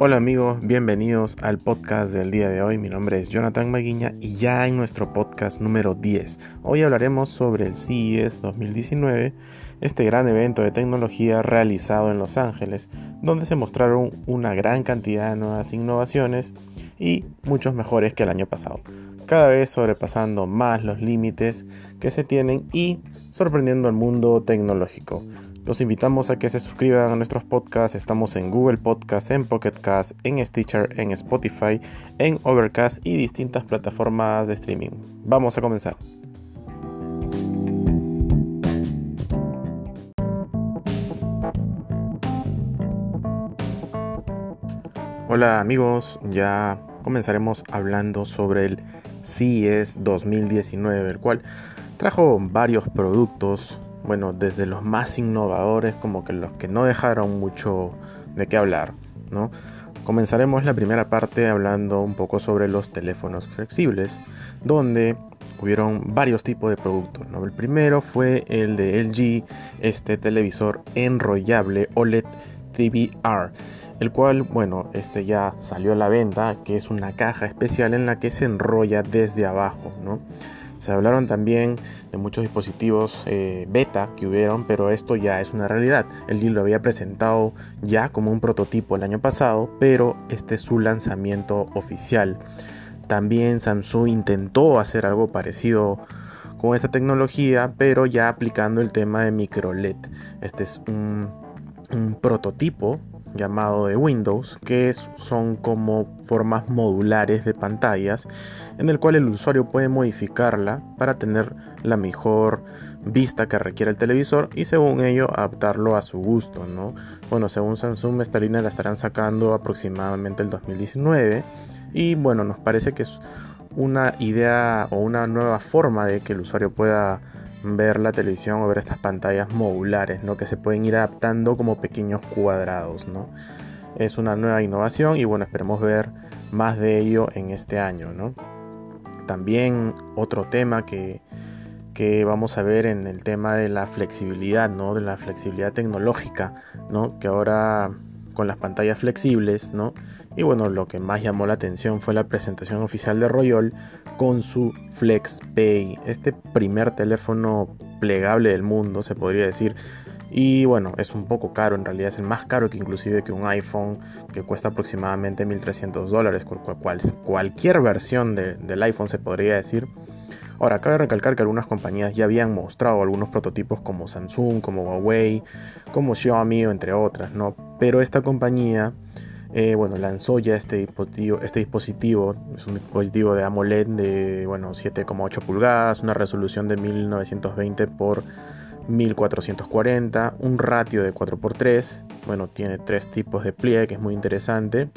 Hola amigos, bienvenidos al podcast del día de hoy. Mi nombre es Jonathan Maguiña y ya en nuestro podcast número 10. Hoy hablaremos sobre el CES 2019, este gran evento de tecnología realizado en Los Ángeles, donde se mostraron una gran cantidad de nuevas innovaciones y muchos mejores que el año pasado. Cada vez sobrepasando más los límites que se tienen y sorprendiendo al mundo tecnológico. Los invitamos a que se suscriban a nuestros podcasts. Estamos en Google Podcasts, en Pocket Cast, en Stitcher, en Spotify, en Overcast y distintas plataformas de streaming. Vamos a comenzar. Hola amigos, ya comenzaremos hablando sobre el CES 2019, el cual trajo varios productos bueno, desde los más innovadores como que los que no dejaron mucho de qué hablar, ¿no? Comenzaremos la primera parte hablando un poco sobre los teléfonos flexibles, donde hubieron varios tipos de productos. ¿no? El primero fue el de LG, este televisor enrollable OLED TVR, el cual, bueno, este ya salió a la venta, que es una caja especial en la que se enrolla desde abajo, ¿no? Se hablaron también de muchos dispositivos eh, beta que hubieron, pero esto ya es una realidad. El deal lo había presentado ya como un prototipo el año pasado, pero este es su lanzamiento oficial. También Samsung intentó hacer algo parecido con esta tecnología, pero ya aplicando el tema de micro LED. Este es un prototipo llamado de Windows, que son como formas modulares de pantallas, en el cual el usuario puede modificarla para tener la mejor vista que requiere el televisor y según ello adaptarlo a su gusto, ¿no? Bueno, según Samsung esta línea la estarán sacando aproximadamente el 2019 y bueno, nos parece que es una idea o una nueva forma de que el usuario pueda ver la televisión o ver estas pantallas modulares, ¿no? Que se pueden ir adaptando como pequeños cuadrados, ¿no? Es una nueva innovación y bueno, esperemos ver más de ello en este año, ¿no? También otro tema que, que vamos a ver en el tema de la flexibilidad, ¿no? De la flexibilidad tecnológica, ¿no? Que ahora con las pantallas flexibles, ¿no? Y bueno, lo que más llamó la atención fue la presentación oficial de Royol con su FlexPay, este primer teléfono plegable del mundo, se podría decir. Y bueno, es un poco caro, en realidad es el más caro que inclusive que un iPhone que cuesta aproximadamente 1.300 dólares, cualquier versión del iPhone se podría decir. Ahora, cabe recalcar que algunas compañías ya habían mostrado algunos prototipos como Samsung, como Huawei, como Xiaomi, entre otras, ¿no? Pero esta compañía, eh, bueno, lanzó ya este dispositivo, este dispositivo, es un dispositivo de AMOLED de, bueno, 7,8 pulgadas, una resolución de 1920 por 1440, un ratio de 4x3, bueno, tiene tres tipos de pliegue, que es muy interesante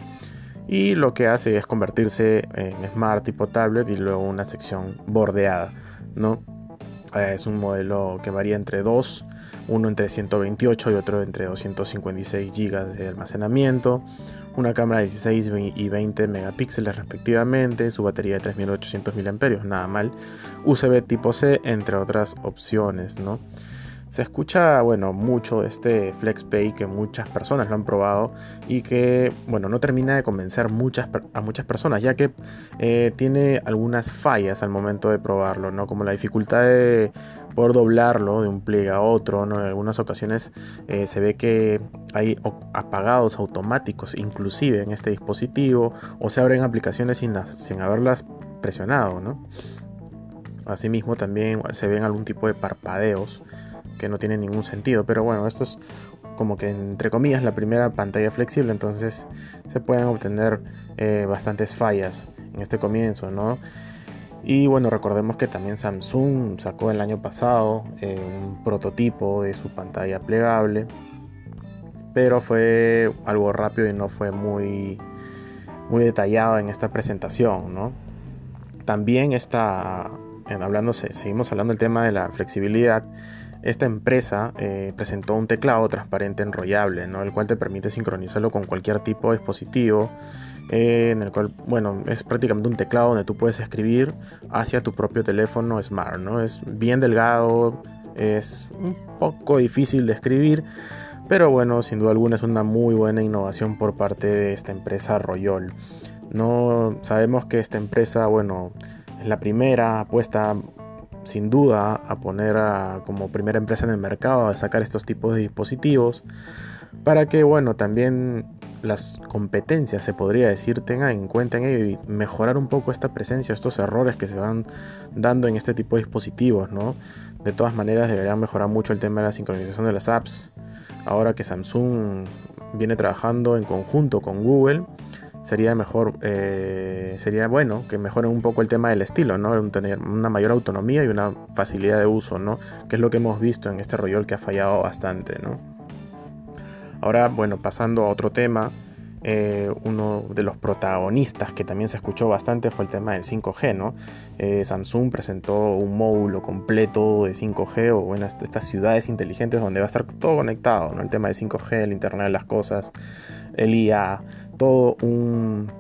y lo que hace es convertirse en smart tipo tablet y luego una sección bordeada, ¿no? Eh, es un modelo que varía entre dos, uno entre 128 y otro entre 256 GB de almacenamiento, una cámara de 16 y 20 megapíxeles respectivamente, su batería de 3800 mAh, nada mal, USB tipo C, entre otras opciones, ¿no? Se escucha, bueno, mucho este FlexPay que muchas personas lo han probado y que, bueno, no termina de convencer a muchas personas, ya que eh, tiene algunas fallas al momento de probarlo, ¿no? Como la dificultad de poder doblarlo de un pliegue a otro. En algunas ocasiones eh, se ve que hay apagados automáticos, inclusive en este dispositivo, o se abren aplicaciones sin, sin haberlas presionado, ¿no? Asimismo también se ven algún tipo de parpadeos que no tiene ningún sentido. Pero bueno, esto es como que entre comillas la primera pantalla flexible, entonces se pueden obtener eh, bastantes fallas en este comienzo, ¿no? Y bueno, recordemos que también Samsung sacó el año pasado eh, un prototipo de su pantalla plegable, pero fue algo rápido y no fue muy, muy detallado en esta presentación, ¿no? También está, hablando, seguimos hablando del tema de la flexibilidad, esta empresa eh, presentó un teclado transparente enrollable, ¿no? el cual te permite sincronizarlo con cualquier tipo de dispositivo, eh, en el cual, bueno, es prácticamente un teclado donde tú puedes escribir hacia tu propio teléfono smart, ¿no? Es bien delgado, es un poco difícil de escribir, Pero bueno, sin duda alguna es una muy buena innovación por parte de esta empresa Royol. No sabemos que esta empresa, bueno, es la primera apuesta sin duda a poner como primera empresa en el mercado a sacar estos tipos de dispositivos para que bueno también las competencias se podría decir tengan en cuenta en ello y mejorar un poco esta presencia estos errores que se van dando en este tipo de dispositivos no de todas maneras deberían mejorar mucho el tema de la sincronización de las apps. Ahora que Samsung viene trabajando en conjunto con Google sería mejor, eh, sería bueno que mejoren un poco el tema del estilo, ¿no? Tener una mayor autonomía y una facilidad de uso, ¿no? Que es lo que hemos visto en este rollo que ha fallado bastante, ¿no? Ahora, bueno, pasando a otro tema, eh, uno de los protagonistas que también se escuchó bastante fue el tema del 5G, ¿no? Eh, Samsung presentó un módulo completo de 5G o bueno, estas ciudades inteligentes donde va a estar todo conectado, ¿no? El tema de 5G, el Internet de las Cosas, el IA, todo un,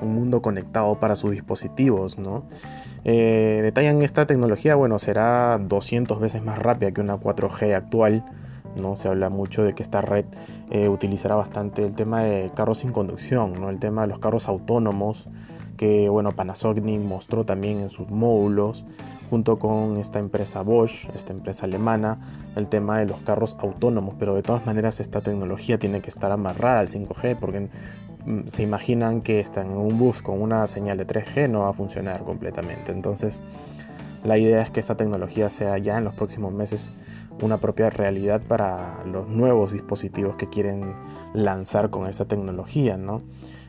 mundo conectado para sus dispositivos, ¿no? Eh, detallan esta tecnología, bueno, será 200 veces más rápida que una 4G actual, ¿no? Se habla mucho de que esta red eh, utilizará bastante el tema de carros sin conducción, ¿no? El tema de los carros autónomos, que, bueno, Panasonic mostró también en sus módulos, junto con esta empresa Bosch, esta empresa alemana, el tema de los carros autónomos, pero de todas maneras esta tecnología tiene que estar amarrada al 5G porque se imaginan que están en un bus con una señal de 3G no va a funcionar completamente. Entonces, la idea es que esta tecnología sea ya en los próximos meses una propia realidad para los nuevos dispositivos que quieren lanzar con esta tecnología, ¿no?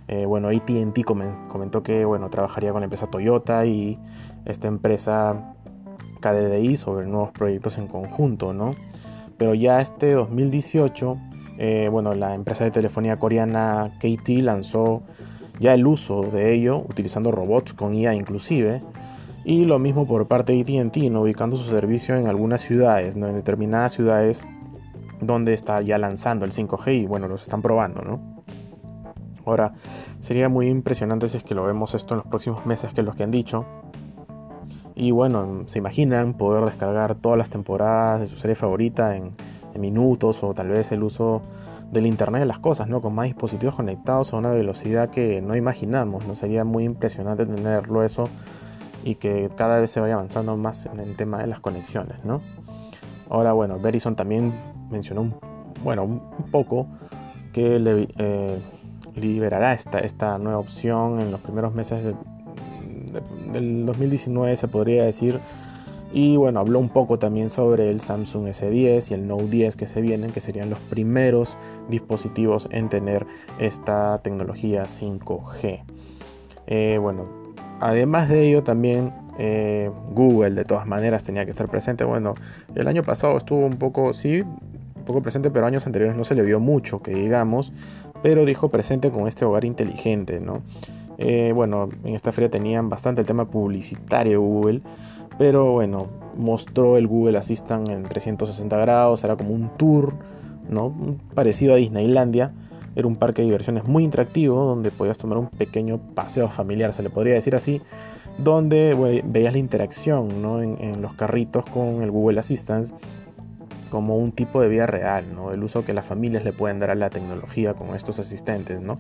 Eh, bueno, ATT comentó que bueno, trabajaría con la empresa Toyota y esta empresa KDDI sobre nuevos proyectos en conjunto, ¿no? Pero ya este 2018, eh, bueno, la empresa de telefonía coreana KT lanzó ya el uso de ello, utilizando robots con IA inclusive, y lo mismo por parte de ATT, ¿no? ubicando su servicio en algunas ciudades, ¿no? en determinadas ciudades donde está ya lanzando el 5G y bueno, los están probando, ¿no? Ahora, sería muy impresionante si es que lo vemos esto en los próximos meses, que es lo que han dicho. Y bueno, se imaginan poder descargar todas las temporadas de su serie favorita en, minutos o tal vez el uso del Internet de las cosas, ¿no? Con más dispositivos conectados a una velocidad que no imaginamos, ¿no? Sería muy impresionante tenerlo eso y que cada vez se vaya avanzando más en el tema de las conexiones, ¿no? Ahora, bueno, Verizon también mencionó, un, bueno, un poco que le, eh, liberará esta, esta nueva opción en los primeros meses del 2019, se podría decir. Y bueno, habló un poco también sobre el Samsung S10 y el Note 10 que se vienen, que serían los primeros dispositivos en tener esta tecnología 5G. Eh, bueno, además de ello también eh, Google de todas maneras tenía que estar presente. Bueno, el año pasado estuvo un poco, sí, un poco presente, pero años anteriores no se le vio mucho, que digamos pero dijo presente con este hogar inteligente, ¿no? Eh, bueno, en esta feria tenían bastante el tema publicitario Google, pero bueno, mostró el Google Assistant en 360 grados, era como un tour, ¿no? Parecido a Disneylandia. Era un parque de diversiones muy interactivo donde podías tomar un pequeño paseo familiar, se le podría decir así, donde veías la interacción ¿no? en, los carritos con el Google Assistant como un tipo de vida real, ¿no? El uso que las familias le pueden dar a la tecnología con estos asistentes, ¿no?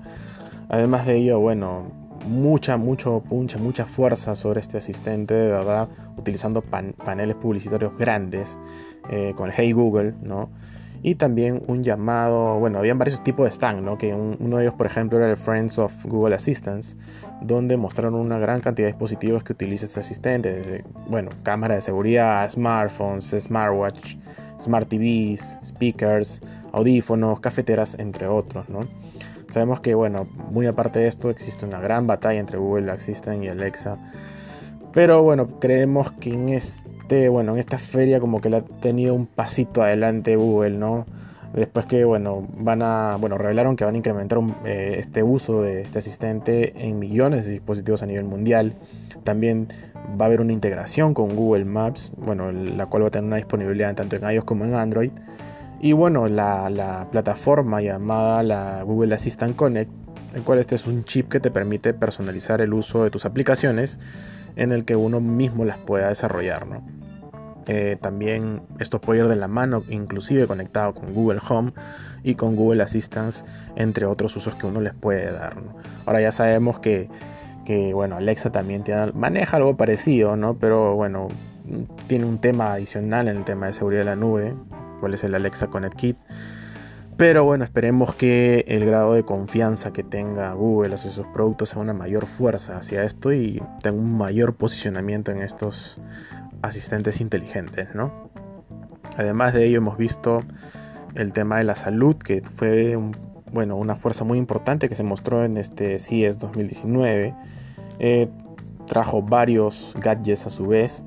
Además de ello, bueno, mucha, mucho punche, mucha fuerza sobre este asistente, de verdad, utilizando paneles publicitarios grandes eh, con el Hey Google, ¿no? Y también un llamado, bueno, habían varios tipos de stand, ¿no? Que uno de ellos, por ejemplo, era el Friends of Google Assistants, donde mostraron una gran cantidad de dispositivos que utiliza este asistente, desde, bueno, cámara de seguridad, smartphones, smartwatch, smart TVs, speakers, audífonos, cafeteras, entre otros, ¿no? Sabemos que, bueno, muy aparte de esto, existe una gran batalla entre Google Assistant y Alexa. Pero bueno, creemos que en este, bueno, en esta feria como que le ha tenido un pasito adelante Google, ¿no? Después que, bueno, van a, bueno, revelaron que van a incrementar eh, este uso de este asistente en millones de dispositivos a nivel mundial. También va a haber una integración con Google Maps, bueno, la cual va a tener una disponibilidad tanto en iOS como en Android. Y bueno, la, plataforma llamada la Google Assistant Connect, el cual este es un chip que te permite personalizar el uso de tus aplicaciones en el que uno mismo las pueda desarrollar. ¿no? Eh, también esto puede ir de la mano, inclusive conectado con Google Home y con Google Assistant, entre otros usos que uno les puede dar. Ahora ya sabemos que, bueno, Alexa también maneja algo parecido, ¿no? pero bueno, tiene un tema adicional en el tema de seguridad de la nube, cuál es el Alexa Connect Kit. Pero bueno, esperemos que el grado de confianza que tenga Google hacia sus productos sea una mayor fuerza hacia esto y tenga un mayor posicionamiento en estos asistentes inteligentes, ¿no? Además de ello hemos visto el tema de la salud, que fue bueno, una fuerza muy importante que se mostró en este CES 2019. Eh, trajo varios gadgets a su vez,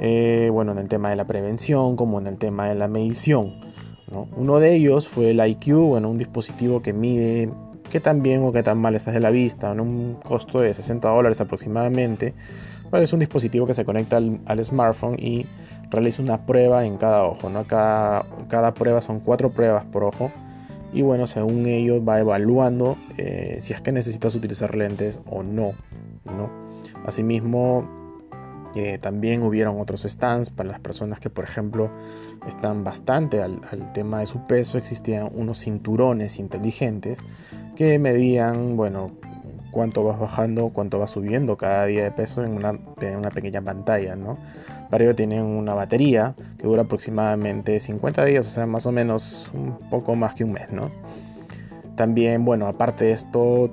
eh, bueno, en el tema de la prevención como en el tema de la medición. Uno de ellos fue el IQ, bueno, un dispositivo que mide qué tan bien o qué tan mal estás de la vista, en un costo de 60 dólares aproximadamente. es un dispositivo que se conecta al, smartphone y realiza una prueba en cada ojo. ¿no? Cada, cada prueba son cuatro pruebas por ojo. Y bueno, según ello va evaluando eh, si es que necesitas utilizar lentes o no. ¿no? Asimismo, también hubieron otros stands para las personas que, por ejemplo, están bastante al, tema de su peso. Existían unos cinturones inteligentes que medían, bueno, cuánto vas bajando, cuánto vas subiendo cada día de peso en una, en una pequeña pantalla, ¿no? Para ello tienen una batería que dura aproximadamente 50 días, o sea, más o menos un poco más que un mes, ¿no? También, bueno, aparte de esto,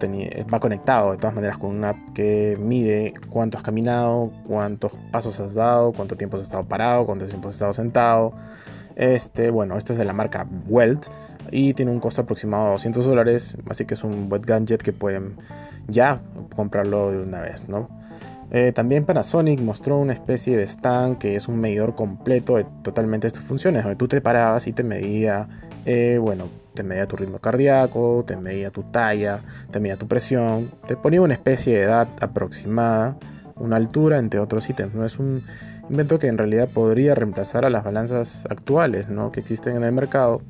va conectado de todas maneras con una app que mide cuánto has caminado, cuántos pasos has dado, cuánto tiempo has estado parado, cuánto tiempo has estado sentado. Este, bueno, esto es de la marca Welt y tiene un costo aproximado de 200 dólares, así que es un web gadget que pueden ya comprarlo de una vez, ¿no? Eh, también Panasonic mostró una especie de stand que es un medidor completo de totalmente estas funciones, donde tú te parabas y te medía, eh, bueno, te medía tu ritmo cardíaco, te medía tu talla, te medía tu presión, te ponía una especie de edad aproximada, una altura, entre otros ítems. No es un invento que en realidad podría reemplazar a las balanzas actuales ¿no? que existen en el mercado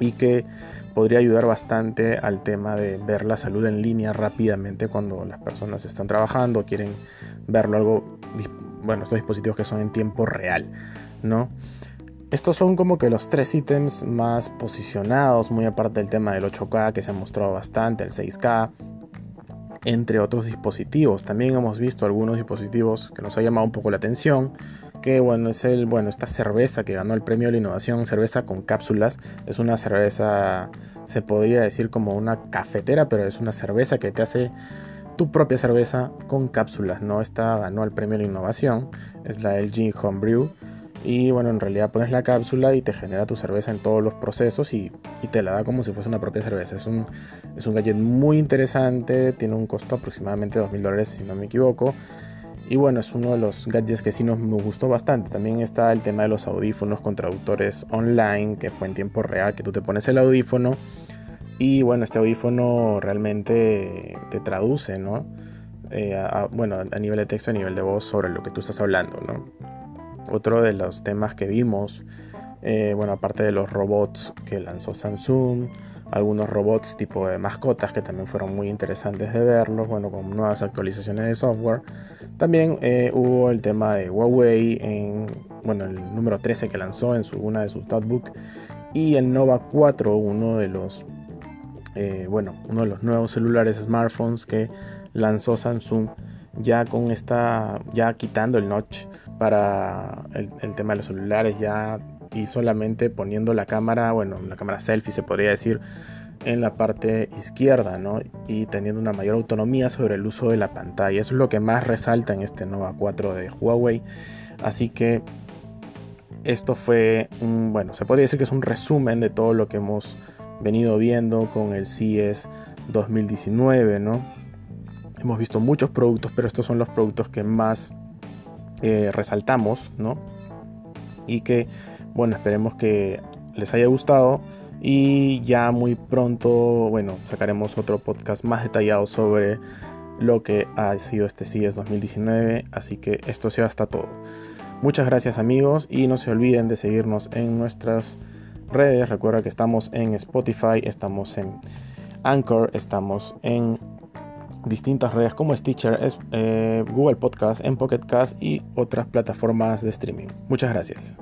y que podría ayudar bastante al tema de ver la salud en línea rápidamente cuando las personas están trabajando, quieren verlo algo, bueno, estos dispositivos que son en tiempo real, ¿no? Estos son como que los tres ítems más posicionados, muy aparte del tema del 8K que se ha mostrado bastante, el 6K, entre otros dispositivos. También hemos visto algunos dispositivos que nos ha llamado un poco la atención, que bueno, es el bueno, esta cerveza que ganó el premio de la innovación, cerveza con cápsulas, es una cerveza se podría decir como una cafetera, pero es una cerveza que te hace tu propia cerveza con cápsulas, ¿no? Esta ganó el premio de la innovación, es la LG Homebrew y bueno, en realidad pones la cápsula y te genera tu cerveza en todos los procesos y, te la da como si fuese una propia cerveza. Es un, es un gadget muy interesante, tiene un costo aproximadamente de 2.000 dólares si no me equivoco. Y bueno, es uno de los gadgets que sí nos me gustó bastante. También está el tema de los audífonos con traductores online, que fue en tiempo real, que tú te pones el audífono y bueno, este audífono realmente te traduce, ¿no? Eh, bueno, a nivel de texto, a nivel de voz sobre lo que tú estás hablando, ¿no? Otro de los temas que vimos, eh, bueno, aparte de los robots que lanzó Samsung, algunos robots tipo de mascotas que también fueron muy interesantes de verlos, bueno, con nuevas actualizaciones de software. También eh, hubo el tema de Huawei en, bueno, el número 13 que lanzó en su, una de sus notebooks y el Nova 4, uno de los, eh, bueno, uno de los nuevos celulares smartphones que lanzó Samsung ya con esta, ya quitando el notch para el, tema de los celulares ya y solamente poniendo la cámara, bueno, la cámara selfie se podría decir en la parte izquierda, ¿no? Y teniendo una mayor autonomía sobre el uso de la pantalla. Eso es lo que más resalta en este Nova 4 de Huawei. Así que esto fue un, bueno, se podría decir que es un resumen de todo lo que hemos venido viendo con el CES 2019, ¿no? Hemos visto muchos productos, pero estos son los productos que más eh, resaltamos, ¿no? Y que, bueno, esperemos que les haya gustado y ya muy pronto, bueno, sacaremos otro podcast más detallado sobre lo que ha sido este CIES 2019, así que esto sea hasta todo. Muchas gracias amigos y no se olviden de seguirnos en nuestras redes. Recuerda que estamos en Spotify, estamos en Anchor, estamos en distintas redes como Stitcher, eh, Google Podcast, en Pocket Cast y otras plataformas de streaming. Muchas gracias.